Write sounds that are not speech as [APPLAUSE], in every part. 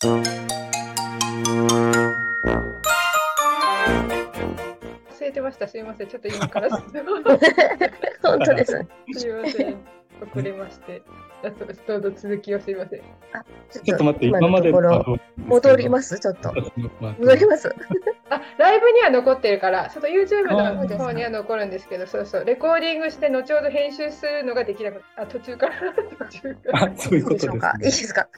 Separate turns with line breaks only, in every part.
忘れてました。すいません。ちょっと今から。[LAUGHS] [LAUGHS]
本当です。
すいません。遅れまして。あとどうぞ続きをすいません。
あ、
ちょっと待って、今まで
のところ戻りますちょっと。戻ります。
あ、ライブには残ってるから、ちょっと YouTube の方には残るんですけど、そうそう、レコーディングして後ほど編集するのができなかった。あ、途中から、途中から。
あ、そういうことです、ね。
いいですか？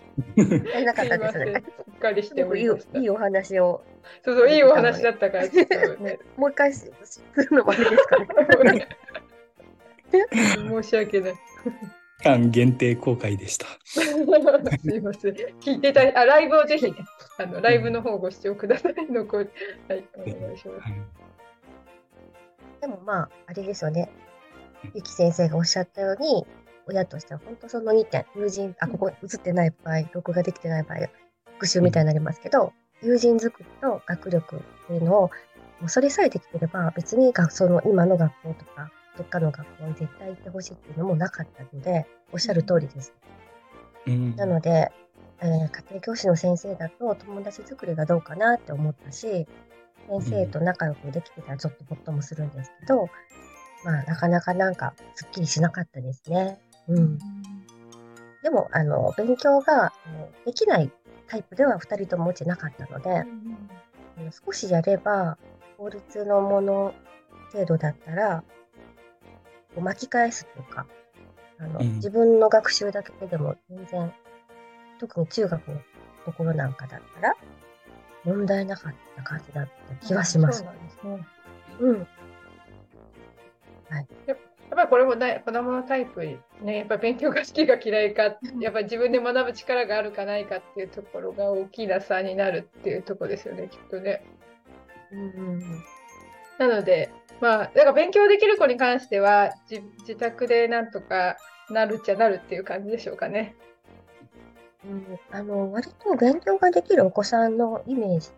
なかったですね。
しっかりしておりまし
いいお話を。
そうそう、いいお話だったから、ちょっとね。
もう一回するのもあれですかね。[LAUGHS]
申し訳ない。
間限定公開でした。
すいません。聞いてたあライブをぜひ、あのライブの方ご視聴ください。残りはい、お願いします。
でもまあ、あれですよね。ゆき先生がおっしゃったように、親としては本当その2点、友人、あ、ここ映ってない場合、録画できてない場合、復習みたいになりますけど、友人作りと学力っていうのを、もうそれさえできてれば、別にその今の学校とか、どっかの学校に絶対行ってほしいっていうのもなかったので、おっしゃる通りです。うん、なので、えー、家庭教師の先生だと友達作りがどうかなって思ったし、先生と仲良くできてたらちょっとほっともするんですけど、まあ、なかなかなんかすっきりしなかったですね。うん。でも、あの、勉強ができないタイプでは2人とも落ちなかったので、うん、少しやれば、法律のもの程度だったら、巻き返すというか、あの、うん、自分の学習だけでも全然、特に中学のところなんかだったら、問題なかった感じだった気がします。そうなんですね。うん。
はい。やっぱりこれもね、子供のタイプね、やっぱり勉強が好きか嫌いか、やっぱり自分で学ぶ力があるかないかっていうところが大きな差になるっていうところですよね、きっとね。うん、なので、まあ、だから勉強できる子に関しては自、自宅でなんとかなるっちゃなるっていう感じでしょうかね。
うん、あの割と勉強ができるお子さんのイメージ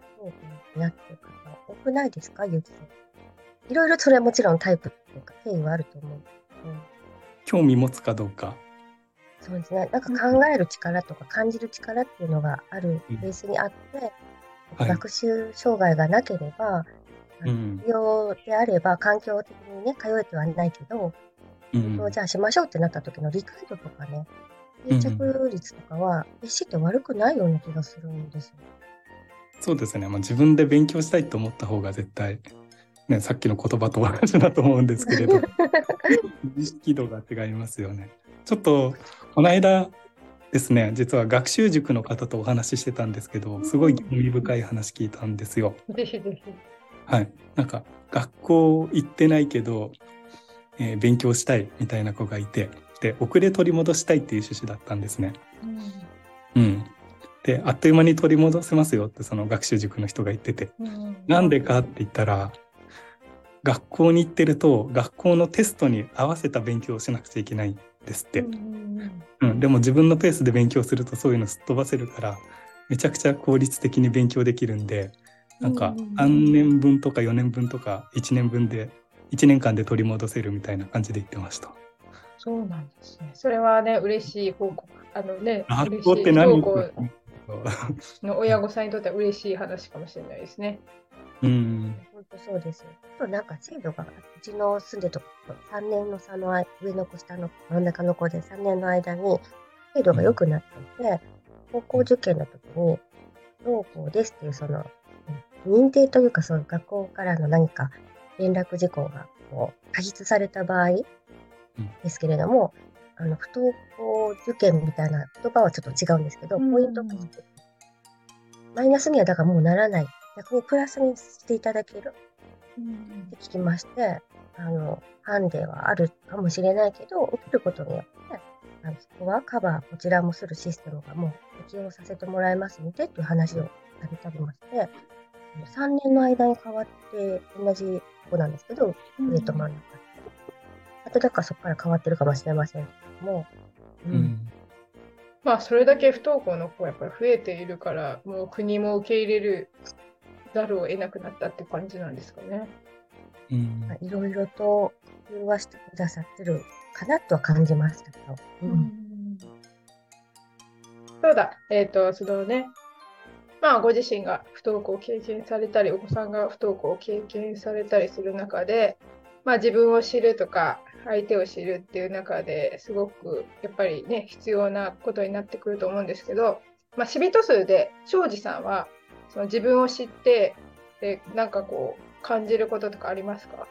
になってる方多くないですか、ゆきさん。いろいろそれはもちろんタイプっていうか経緯はあると思うんですけど。
興味持つかどうか。
そうですね。なんか考える力とか感じる力っていうのがあるベースにあって、うん、学習障害がなければ、うん、必要であれば環境的にね通えてはないけど、うん、じゃあしましょうってなった時の理解度とかね定着率とかは決して悪くないような気がするんですよ。
そうですね、まあ、自分で勉強したいと思った方が絶対、ね、さっきの言葉と同じだと思うんですけれど [LAUGHS] 意識度が違いますよね。ちょっとこの間ですね実は学習塾の方とお話ししてたんですけどすごい興味深い話聞いたんですよ。はい、なんか学校行ってないけど、えー、勉強したいみたいな子がいてで遅れ取り戻したいっていう趣旨だったんですね。うん、うん、であっという間に取り戻せますよってその学習塾の人が言ってて、うん、なんでかって言ったら学校に行ってると学校のテストに合わせた勉強をしなくちゃいけないんですって、うん、うん、でも自分のペースで勉強するとそういうのすっ飛ばせるからめちゃくちゃ効率的に勉強できるんでなんか3年分とか4年分とか1年分で1年間で取り戻せるみたいな感じで言ってました。
そうなんですね。それはね、嬉しい報告。あのね、
学校って何？
の親御さんにとっては嬉しい話かもしれないですね。
うん。本当そうです。となんか制度が、うちの住んでるとこ3年の差の上の子、下の真ん中の子で3年の間に制度が良くなっていて、うん、高校受験の時に、不登校ですっていうその認定というか、そういう学校からの何か連絡事項がこう過失された場合ですけれども、うん、あの不登校受験みたいな言葉はちょっと違うんですけど、ポイントがマイナスにはだからもうならない、逆にプラスにしていただける。って聞きまして、あの、ハンデはあるかもしれないけど、受けることによって、あのそこはカバー、こちらもするシステムがもう適用させてもらえますので、という話をされたりまして、3年の間に変わって同じとこなんですけど、上と真ん中。あとだからそこから変わってるかもしれませんけども、うん、うん、
まあそれだけ不登校の子やっぱり増えているからもう国も受け入れるざるを得なくなったって感じなんですかね。
うん、いろいろと工夫はしてくださってるかなとは感じましたけど。うん、
そうだ、えっ、ー、とそのねまあ、ご自身が不登校を経験されたり、お子さんが不登校を経験されたりする中で、まあ、自分を知るとか、相手を知るっていう中ですごくやっぱりね、必要なことになってくると思うんですけど、まあ、死人数で庄司さんはその自分を知ってでなんかこう感じることとかありますか？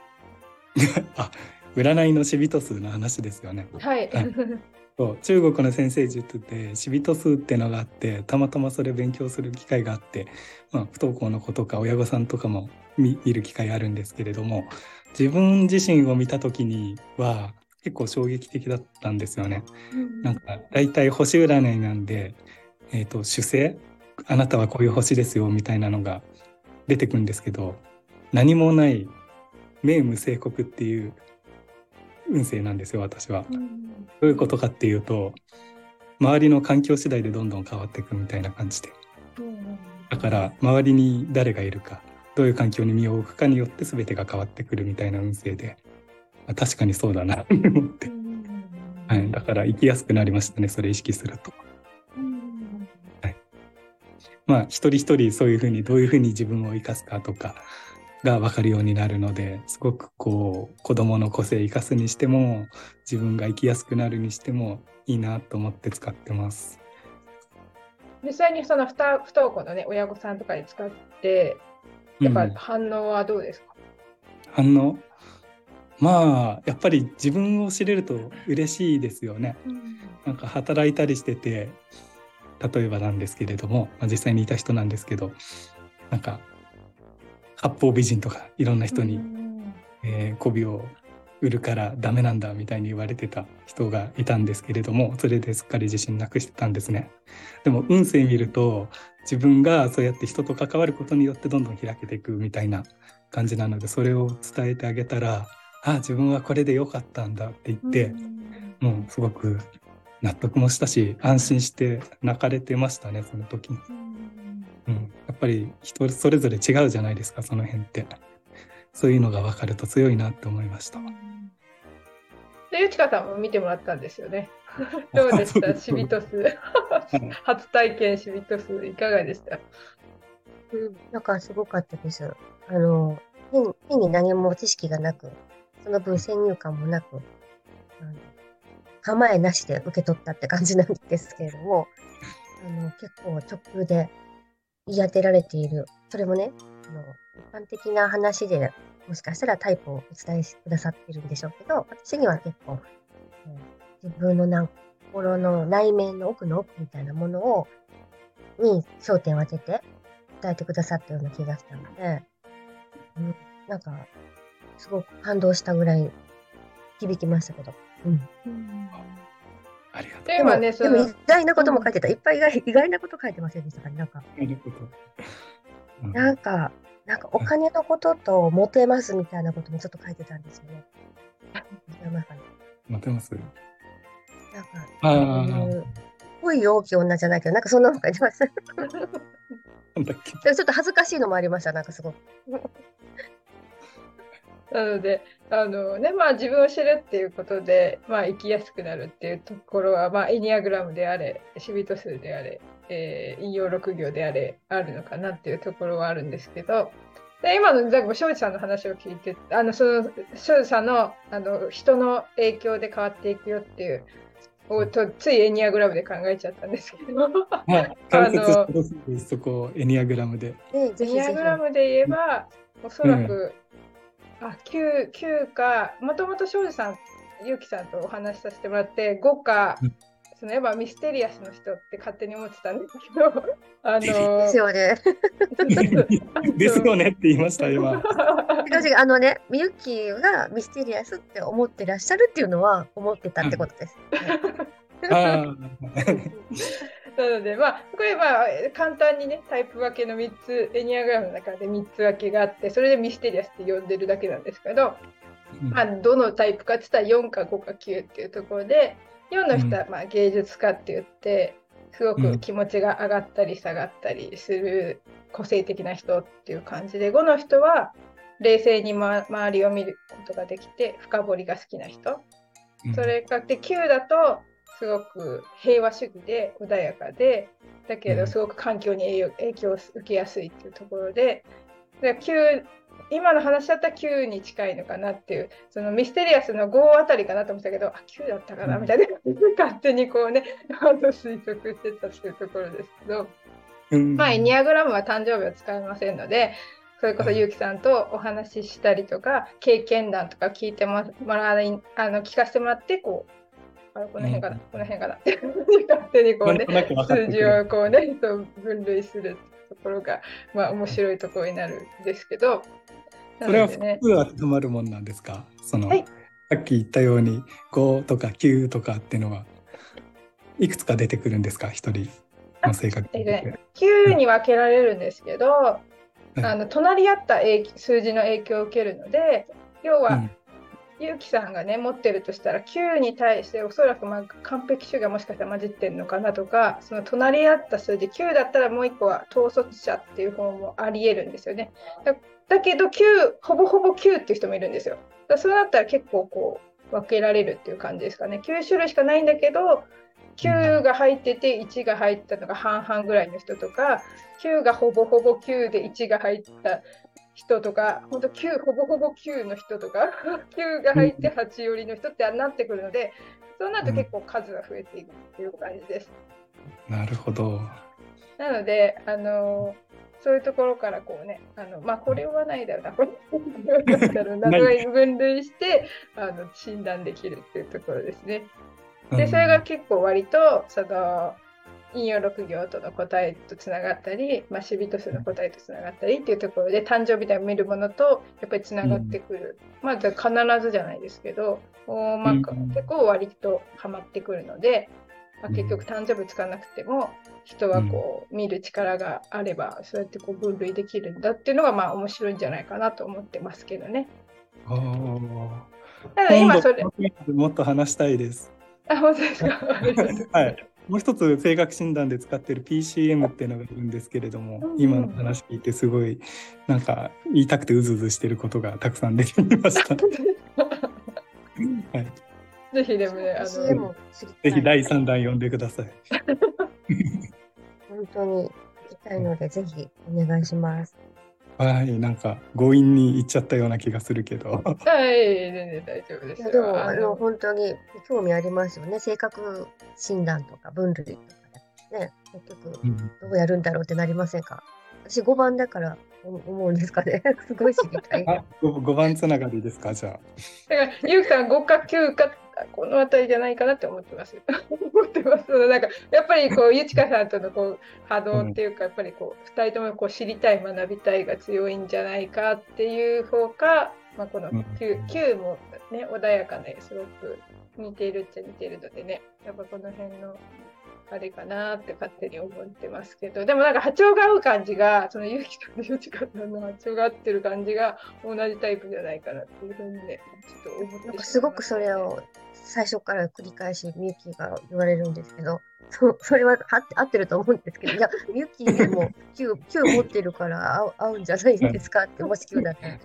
[LAUGHS]
あ占いの死人数の話ですよね。
はい。
そう中国の先生術で死人数ってのがあってたまたまそれ勉強する機会があって、まあ、不登校の子とか親御さんとかも見る機会あるんですけれども自分自身を見た時には結構衝撃的だったんですよね。なんか大体星占いなんで、えーと、主星あなたはこういう星ですよみたいなのが出てくるんですけど何もない名無正国っていう運勢なんですよ私は。どういうことかっていうと周りの環境次第でどんどん変わっていくみたいな感じで。だ。から周りに誰がいるかどういう環境に身を置くかによって全てが変わってくるみたいな運勢で確かにそうだなと思って、はい、だから生きやすくなりましたねそれ意識すると。はい、まあ一人一人そういうふうにどういうふうに自分を生かすかとかが分かるようになるのですごくこう子どもの個性生かすにしても自分が生きやすくなるにしてもいいなと思って使ってます。
実際にその不登校のね親御さんとかに使ってやっぱ反応はどうですか、
うん、反応？まあやっぱり自分を知れると嬉しいですよね。うん、なんか働いたりしてて例えばなんですけれども、まあ、実際にいた人なんですけどなんか八方美人とかいろんな人に、えー、媚びを売るからダメなんだみたいに言われてた人がいたんですけれどもそれですっかり自信なくしてたんですね。でも運勢見ると自分がそうやって人と関わることによってどんどん開けていくみたいな感じなのでそれを伝えてあげたらあ自分はこれで良かったんだって言って、うん、もうすごく納得もしたし安心して泣かれてましたねその時に。うん、ぱり人それぞれ違うじゃないですかその辺ってそういうのが分かると強いなって思いました。
で、ゆちかさんも見てもらったんですよね。[LAUGHS] どうでした？シビトス。初体験シビトス、いかがでした？
うん、なんかすごかったです。あの、変に何も知識がなく、その分先入観もなく、あの構えなしで受け取ったって感じなんですけれども、あの結構直球で言い当てられている。それもね、あの一般的な話でもしかしたらタイプをお伝えくださってるんでしょうけど、私には結構、自分のなん心の内面の奥の奥みたいなものを、に焦点を当てて伝えてくださったような気がしたので、うん、なんか、すごく感動したぐらい響きましたけど。うん。うん
ありがとう。
でもね、でも意外なことも書いてた。いっぱい意外意外なこと書いてませんでしたか？ね、なんか。なんか、なんかお金のこととモテますみたいなこともちょっと書いてたんですよね。
モテます？なんか、
ああ。恋大きい女じゃないけど、なんかそんなの書いてました。ちょっと恥ずかしいのもありました、なんかすごく。
なので、あのね、まあ自分を知るっていうことで、まあ生きやすくなるっていうところは、まあエニアグラムであれ、シビト数であれ、えー、引用6行であれ、あるのかなっていうところはあるんですけど、で今の庄司さんの話を聞いて、あのその庄司さんのあの人の影響で変わっていくよっていうおとついエニアグラムで考えちゃったんですけど、はい、
あのそこエニアグラムで。
エニアグラムで言えば、おそらくあ 9, 9か。もともと庄司さんゆうきさんとお話しさせてもらって5か、うん、そのやっぱミステリアスの人って勝手に思ってたんですけど [LAUGHS] あの
ですよね。[LAUGHS]
ですよねって言いました今。[LAUGHS]
あのねみゆきがミステリアスって思ってらっしゃるっていうのは思ってたってことです、あ
なので、まあ、これは簡単にね、タイプ分けの3つ、エニアグラムの中で3つ分けがあって、それでミステリアスって呼んでるだけなんですけど、うん、まあ、どのタイプかって言ったら4か5か9っていうところで、4の人はまあ芸術家って言って、すごく気持ちが上がったり下がったりする個性的な人っていう感じで、5の人は冷静に、ま、周りを見ることができて、深掘りが好きな人。それかで9だとすごく平和主義で穏やかでだけどすごく環境に影響を受けやすいっていうところで、で9今の話だったら9に近いのかなっていう、そのミステリアスの5あたりかなと思ったけど、あ、9だったかなみたいな、[LAUGHS] 勝手にこうね、[LAUGHS] 推測してたっていうところですけど、うん、まあ、エニアグラムは誕生日を使いませんので、それこそゆうきさんとお話ししたりとか、経験談とか聞いてもらい、あの聞かせてもらって、こう、あれこの辺かな、うん、この辺かな。って [LAUGHS] 勝手にこうね、数字をこうね、[LAUGHS] [LAUGHS] 分類するところが、まあ面白いところになるんですけど、
それは複数当てはまるもんなんですか？その、はい、さっき言ったように5とか9とかっていうのはいくつか出てくるんですか？一人の性格
で。9に分けられるんですけど、はい、あの隣り合った数字の影響を受けるので要は、うんゆうきさんがね持ってるとしたら9に対しておそらくま完璧主義がもしかしたら混じってるのかなとかその隣り合った数字9だったらもう1個は統率者っていう方もありえるんですよね。だけど9ほぼほぼ9っていう人もいるんですよ。だそうなったら結構こう分けられるっていう感じですかね。9種類しかないんだけど9が入ってて1が入ったのが半々ぐらいの人とか9がほぼほぼ9で1が入った人とか、本当9、ほぼほぼ9の人とか、[LAUGHS] 9が入って8寄りの人ってなってくるので、そうなると結構数が増えていくっていう感じです。
なるほど。
なので、あのそういうところからこうね、あのまあ、これはないだろうな、これはだろうな、分類してあの診断できるっていうところですね。で、それが結構割と、その、引用6行との答えとつながったり、まあ、シビト数の答えとつながったりっていうところで誕生日で見るものとやっぱりつながってくる、うん、まあ必ずじゃないですけど、まあ、結構割とはまってくるので、まあ、結局誕生日使わなくても人はこう見る力があればそうやってこう分類できるんだっていうのがまあ面白いんじゃないかなと思ってますけどね。
ああ。今それもっと話したいです。
あ、本当ですか？[LAUGHS]
はい。もう一つ性格診断で使ってる PCM っていうのがいるんですけれども、うん、今の話聞いてすごいなんか言いたくてうずうずしてることがたくさん出てきました。[LAUGHS]
はい、ぜひでもね、あの
ぜひ第3弾読んでください。[LAUGHS]
本当に行きたいので、ぜひお願いします。
はい、なんか強引に言っちゃったような気がするけど。[LAUGHS]
はい、全然大丈夫です
でも、あの、本当に興味ありますよね。性格診断とか分類とかね。結局、どうやるんだろうってなりませんか、うん、私5番だから思うんですかね。[LAUGHS] すごい知りたい。
5番つながりですか、じゃあ。
だから、ゆうきさん5か9かこの辺りじゃないかなって思ってます。[LAUGHS] 思ってます。なんかやっぱりこうゆちかさんとのこう波動っていうか、やっぱりこう2人ともこう知りたい学びたいが強いんじゃないかっていう方か、まあ、この 9, 9もね穏やかですごく似ているっちゃ似てるのでね。やっぱこの辺のあれかなって勝手に思ってますけど。でもなんか波長が合う感じがそのゆきさんとゆちかさんの波長が合ってる感じが同じタイプじゃないかなっていうふうにねちょっと思って
すごくそれを最初から繰り返しみゆきが言われるんですけど、そそれは合ってると思うんですけど、いや、みゆきでも [LAUGHS] 9, 9持ってるから合う合うんじゃないですかって、もし9だったら。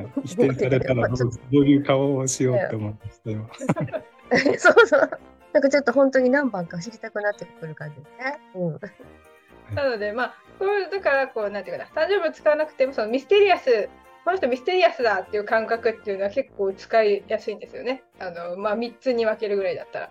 はい、否定されたら [LAUGHS] どういう顔をしようって思ってま
した、[LAUGHS] そうそう。なんかちょっと本当に何番か知りたくなってくる感じですね。うん、
なので、まあ、これだからこう、なんていうかな、誕生日を使わなくても、そのミステリアスこの人ミステリアスだっていう感覚っていうのは結構使いやすいんですよね。あのまあ、3つに分けるぐらいだったら。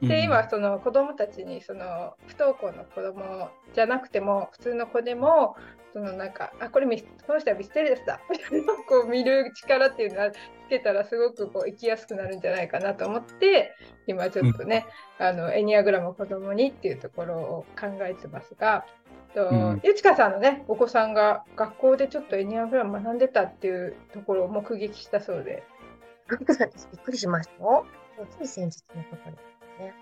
で、今、その子供たちに、その不登校の子供じゃなくても、普通の子でも、そのなんか、あ、これミこの人はミステリアスだ [LAUGHS] こう見る力っていうのはつけたらすごくこう生きやすくなるんじゃないかなと思って、今ちょっとね、うん、あのエニアグラムを子供にっていうところを考えてますが、と、うん、ゆちかさんのね、お子さんが学校でちょっとエニアグラム学んでたっていうところを目撃したそうで。
びっくりしましたよ。つい先日のことですね。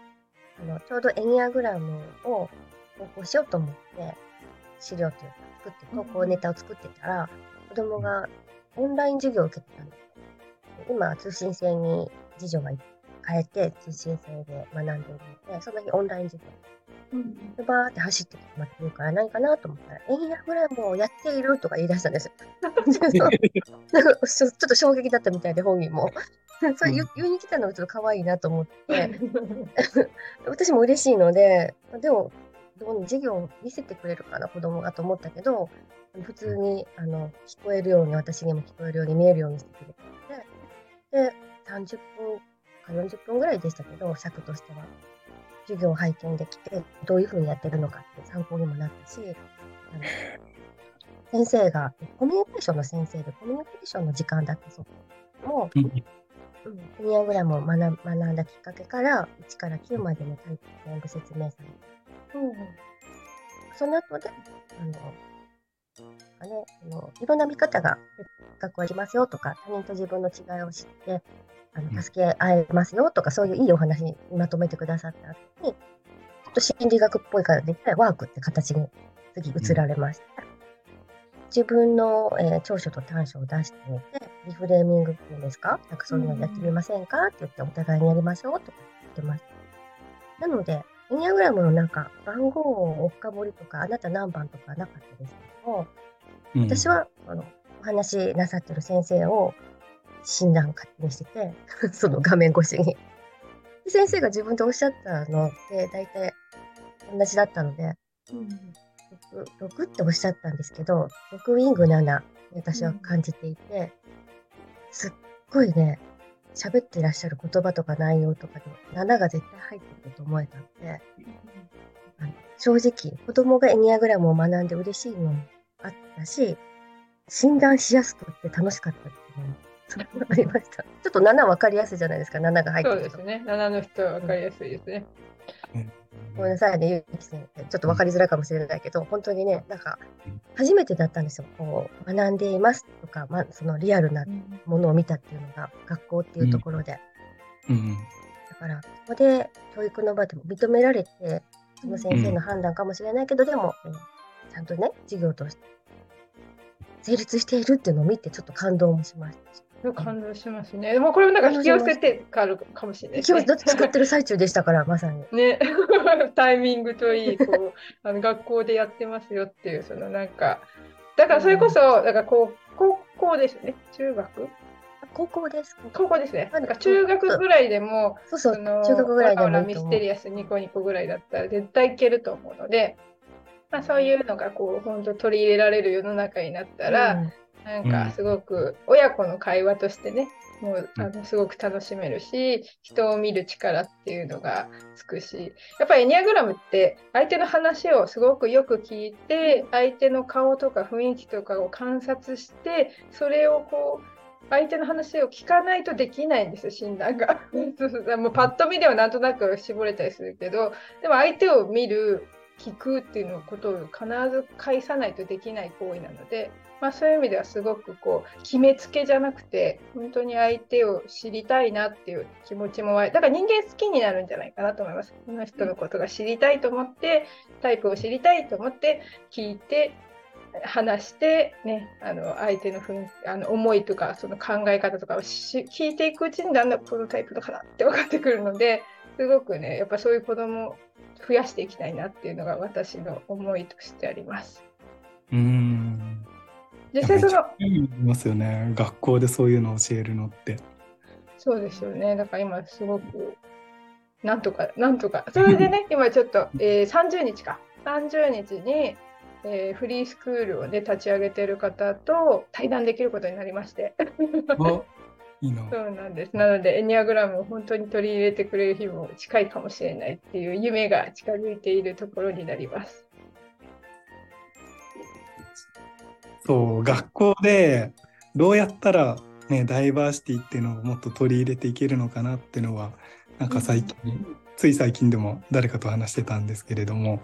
あのちょうどエニアグラムを投稿しようと思って、資料というか作って、投稿ネタを作ってたら、子供がオンライン授業を受けてたんです。今、通信制に次女が変えて、通信制で学んでいるので、その日オンライン授業。うん、でバーって走ってきて待ってるから何かなと思ったら、エンヤグラムをやっているとか言い出したんです。[LAUGHS] よ。なんかちょっと衝撃だったみたいで、本人も。それ言いに来たのがちょっと可愛いなと思って、[LAUGHS] 私も嬉しいので、でも、どう授業を見せてくれるかな、子供がと思ったけど、普通にあの聞こえるように、私にも聞こえるように見えるようにしてくれてで、30分か40分ぐらいでしたけど、尺としては。授業を拝見できて、どういうふうにやってるのかって参考にもなったし、あの先生がコミュニケーションの先生でコミュニケーションの時間だったそう。もう、うん、エニアグラムを学学んだきっかけから、1から9までのタイプ全部説明されて、うん、その後で、あの、かね、あのいろんな見方が学校ありますよとか、他人と自分の違いを知って、あの助け合えますよとか、そういういいお話にまとめてくださった後に、ちょっと心理学っぽいからできたらワークって形に次移られました。うん、自分の、えー、長所と短所を出してみて、リフレーミングっていうんですか？なんかそういうのやってみませんか、って言ってお互いにやりましょうとか言ってました。なので、エニアグラムのなんか番号を追っかぼりとか、あなた何番とかなかったですけども、うん、私はあのお話しなさってる先生を診断勝手にしてて、[LAUGHS] その画面越しに。先生が自分でおっしゃったのって大体同じだったので、うん、6, 6っておっしゃったんですけど、6ウィング7私は感じていて、すっごいね、喋ってらっしゃる言葉とか内容とかで7が絶対入ってると思えたので、あの正直子供がエニアグラムを学んで嬉しいのもあったし、診断しやすくって楽しかったっていうのもありました。ちょっと7分かりやすいじゃないですか、7が入ってる
そうですね、7の人は分かりやすいですね。
うんごめんなさいね、ゆうき先生。ちょっと分かりづらいかもしれないけど、本当にね、なんか、初めてだったんですよ。こう、学んでいますとか、まあ、そのリアルなものを見たっていうのが、学校っていうところで。うん、だから、ここで教育の場でも認められて、その先生の判断かもしれないけど、でも、ちゃんとね、授業として成立しているっていうのを見て、ちょっと感動もしましたし。
感動しますね。でもこれもなんか引き寄せてかるかもしれない、ね。
引き寄せ作ってる最中でしたから、まさに。
ね、[LAUGHS] タイミングといい、こう、あの学校でやってますよっていう、そのなんか、だからそれこそ、だからこう高校ですね、中学？
高校です。
高校ですね。なんか中学ぐらいでも、
そうそう、中学ぐらいでも
ミステリアスニコニコぐらいだったら絶対いけると思うので、まあ、そういうのがこう本当取り入れられる世の中になったら、うん、なんかすごく親子の会話としてね、もうあのすごく楽しめるし人を見る力っていうのがつくしやっぱりエニアグラムって相手の話をすごくよく聞いて相手の顔とか雰囲気とかを観察してそれをこう相手の話を聞かないとできないんですよ診断が。[LAUGHS] もうパッと見ではなんとなく絞れたりするけどでも相手を見る聞くっていうのことを必ず返さないとできない行為なのでまあ、そういう意味ではすごくこう決めつけじゃなくて本当に相手を知りたいなっていう気持ちもだから人間好きになるんじゃないかなと思います。この人のことが知りたいと思ってタイプを知りたいと思って聞いて話して、ね、あの相手のふんあの思いとかその考え方とかを聞いていくうちにだんだんこのタイプのかなって分かってくるのですごくねやっぱそういう子供を増やしていきたいなっていうのが私の思いとしてあります。
うん実際その。いますよね。学校でそういうのを教えるのって。
そうですよね。だから今すごく、なんとか、なんとか。それでね、[LAUGHS] 今ちょっと、えー、30日か。30日に、えー、フリースクールをね、立ち上げてる方と対談できることになりまして。
いいな。
そうなんです。なので、エニアグラムを本当に取り入れてくれる日も近いかもしれないっていう夢が近づいているところになります。
そう学校でどうやったら、ね、ダイバーシティっていうのをもっと取り入れていけるのかなっていうのはなんか最近、うん、つい最近でも誰かと話してたんですけれども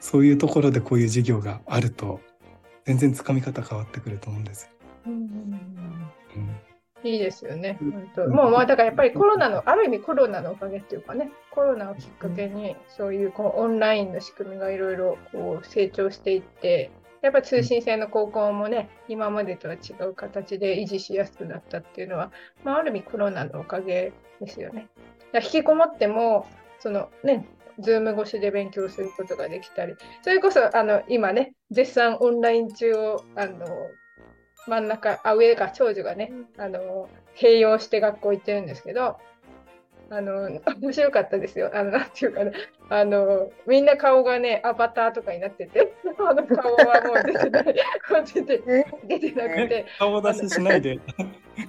そういうところでこういう授業があると全然つかみ方変わってくると思うんです。うん、
うん、いいですよね。本当。もうまあだからやっぱりコロナのある意味コロナのおかげっていうかねコロナをきっかけにそういうこうオンラインの仕組みがいろいろこう成長していってやっぱ通信制の高校もね、今までとは違う形で維持しやすくなったっていうのは、まあ、ある意味コロナのおかげですよね。引きこもっても、そのね、ズーム越しで勉強することができたり、それこそあの今ね、絶賛オンライン中をあの真ん中、あ上が長女がね、あの併用して学校行ってるんですけど、あの面白かったですよ。あのなんていうかな、あのみんな顔がねアバターとかになってて、[LAUGHS] あの顔はもう出てない、出て出てなくて、
顔出ししないで。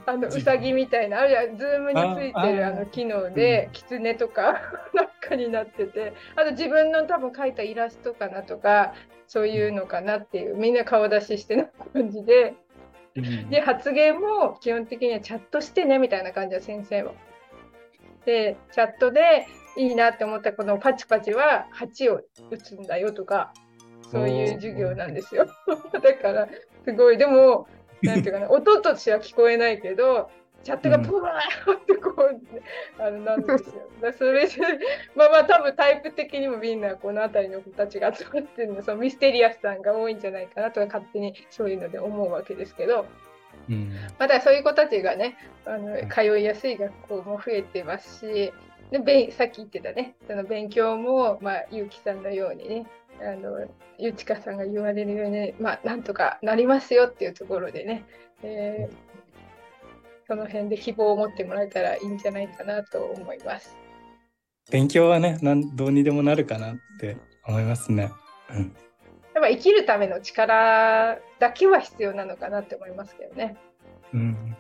あのうさぎみたいな、あるいはズームについてるあの機能で、キツネとか [LAUGHS] なんかになってて、あと自分の多分描いたイラストかなとか、そういうのかなっていう、みんな顔出ししてる感じで。で発言も基本的にはチャットしてねみたいな感じで先生は。でチャットでいいなって思ったこのパチパチは8を打つんだよとかそういう授業なんですよ。[LAUGHS] だからすごいでもなんていうかな [LAUGHS] 音としては聞こえないけどチャットがプワーってこう、あのなんですよ。だそれでまあまあ多分タイプ的にもみんなこの辺りの子たちが集まってるのそのミステリアスさんが多いんじゃないかなとか勝手にそういうので思うわけですけど。うん、まだそういう子たちがねあの通いやすい学校も増えてますしでさっき言ってたねその勉強も、まあ、ゆうきさんのようにねあのゆちかさんが言われるように、まあ、なんとかなりますよっていうところでね、えー、その辺で希望を持ってもらえたらいいんじゃないかなと思います。
勉強はね、なんどうにでもなるかなって思いますね。うん、
やっぱ生きるための力だけは必要なのかなって思いますけどね。
うん、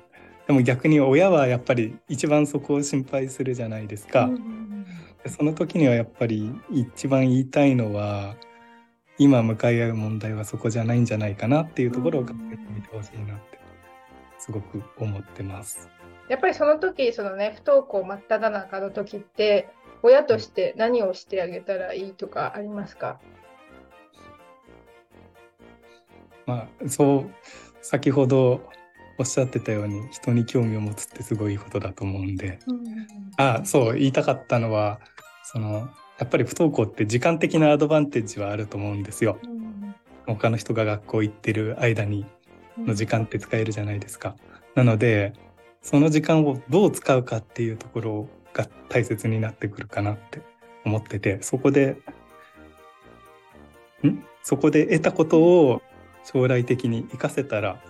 でも逆に親はやっぱり一番そこを心配するじゃないですか。うんその時にはやっぱり一番言いたいのは今向かい合う問題はそこじゃないんじゃないかなっていうところを考えてみてほしいなってすごく思ってます。
やっぱりその時そのね不登校真っ只中の時って親として何をしてあげたらいいとかありますか？
まあそう先ほどおっしゃってたように人に興味を持つってすごいことだと思うんで、うん、あそう言いたかったのはそのやっぱり不登校って時間的なアドバンテージはあると思うんですよ。うん、他の人が学校行ってる間にの時間って使えるじゃないですか。なのでその時間をどう使うかっていうところが大切になってくるかなって思っててそこでん？そこで得たことを将来的に活かせたら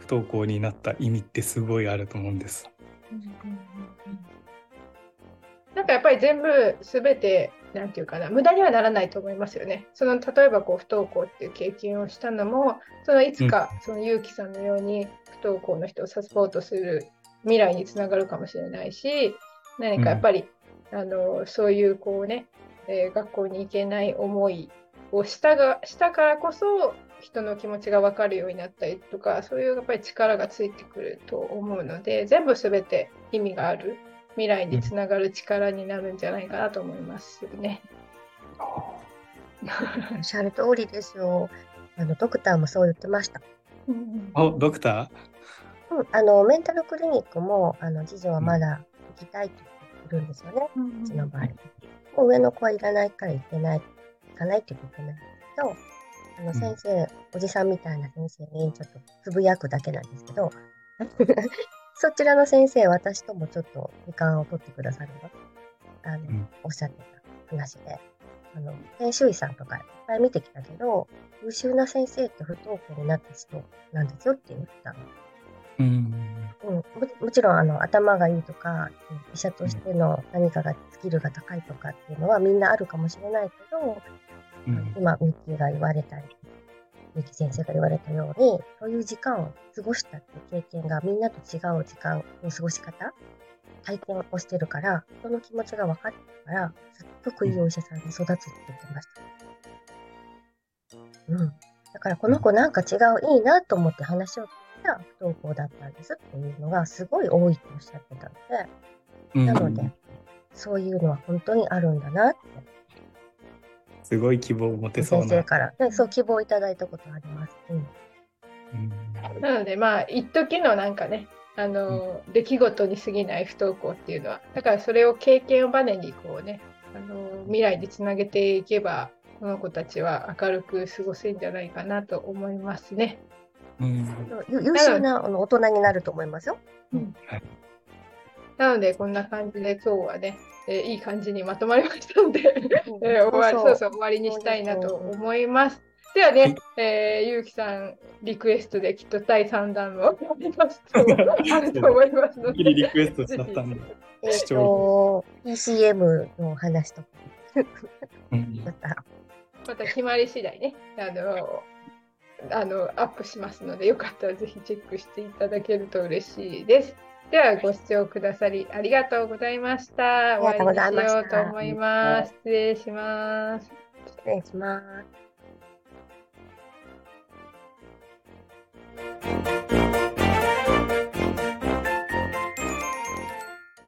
不登校になった意味ってすごいあると思うんです。
なんかやっぱり全部全てなんていうかな無駄にはならないと思いますよね。その例えばこう不登校っていう経験をしたのもそのいつかその結城さんのように不登校の人をサポートする未来につながるかもしれないし何かやっぱり、うん、あのそういうこうね、えー、学校に行けない思いをしたがしたからこそ人の気持ちが分かるようになったりとかそういうやっぱり力がついてくると思うので全部全て意味がある未来につながる力になるんじゃないかなと思いますね。
おっしゃる通りですよ。あのドクターもそう言ってました。
おドクタ
ー？うん、あのメンタルクリニックもあの次女はまだ行きたいって言ってるんですよね、うん、うちの場合。もう上の子はいらないから行けない、行かないって言ってないけど、あの先生、うん、おじさんみたいな先生にちょっとつぶやくだけなんですけど、[LAUGHS] そちらの先生、私ともちょっと時間を取ってくださるの、あの、うん、おっしゃってた話で、あの、研修医さんとかいっぱい見てきたけど、優秀な先生って不登校になった人なんですよって言ったの。うん、うん、ももちろんあの頭がいいとか医者としての何かがスキルが高いとかっていうのはみんなあるかもしれないけど、うん、今ミッキーが言われたりミキ先生が言われたようにそういう時間を過ごしたっていう経験がみんなと違う時間の過ごし方体験をしてるから人の気持ちが分かってるからすっごくいいお医者さんに育つって言ってました。うん。だからこの子なんか違ういいなと思って話を聞いたら不登校だったんですっていうのがすごい多いとおっしゃってたので、なので、そういうのは本当にあるんだなって
すごい希望を持てそう
な。先生から、ね、そう希望をいただいたことあります。うん、
うん、なのでまあ一時のなんかねあの、うん、出来事に過ぎない不登校っていうのはだからそれを経験をバネにこうねあの未来につなげていけばこの子たちは明るく過ごせるんじゃないかなと思いますね。
うん、優秀なあの大人になると思いますよ。うん、
なのでこんな感じで今日はねえー、いい感じにまとまりましたので、えー、終わりそうそう終わりにしたいなと思います。ではね、えー、ゆうきさん、リクエストできっと第3弾もありますと [LAUGHS] あると思いますので。
リクエストしちゃったんで。
えっ、と、PCM の話とか、
うん
また、
また決まり次第ね、あの、あのアップしますので、よかったらぜひチェックしていただけると嬉しいです。では、ご視聴くださり
ありがとうございました。
終わりにしようと思います。失礼します。
失礼します。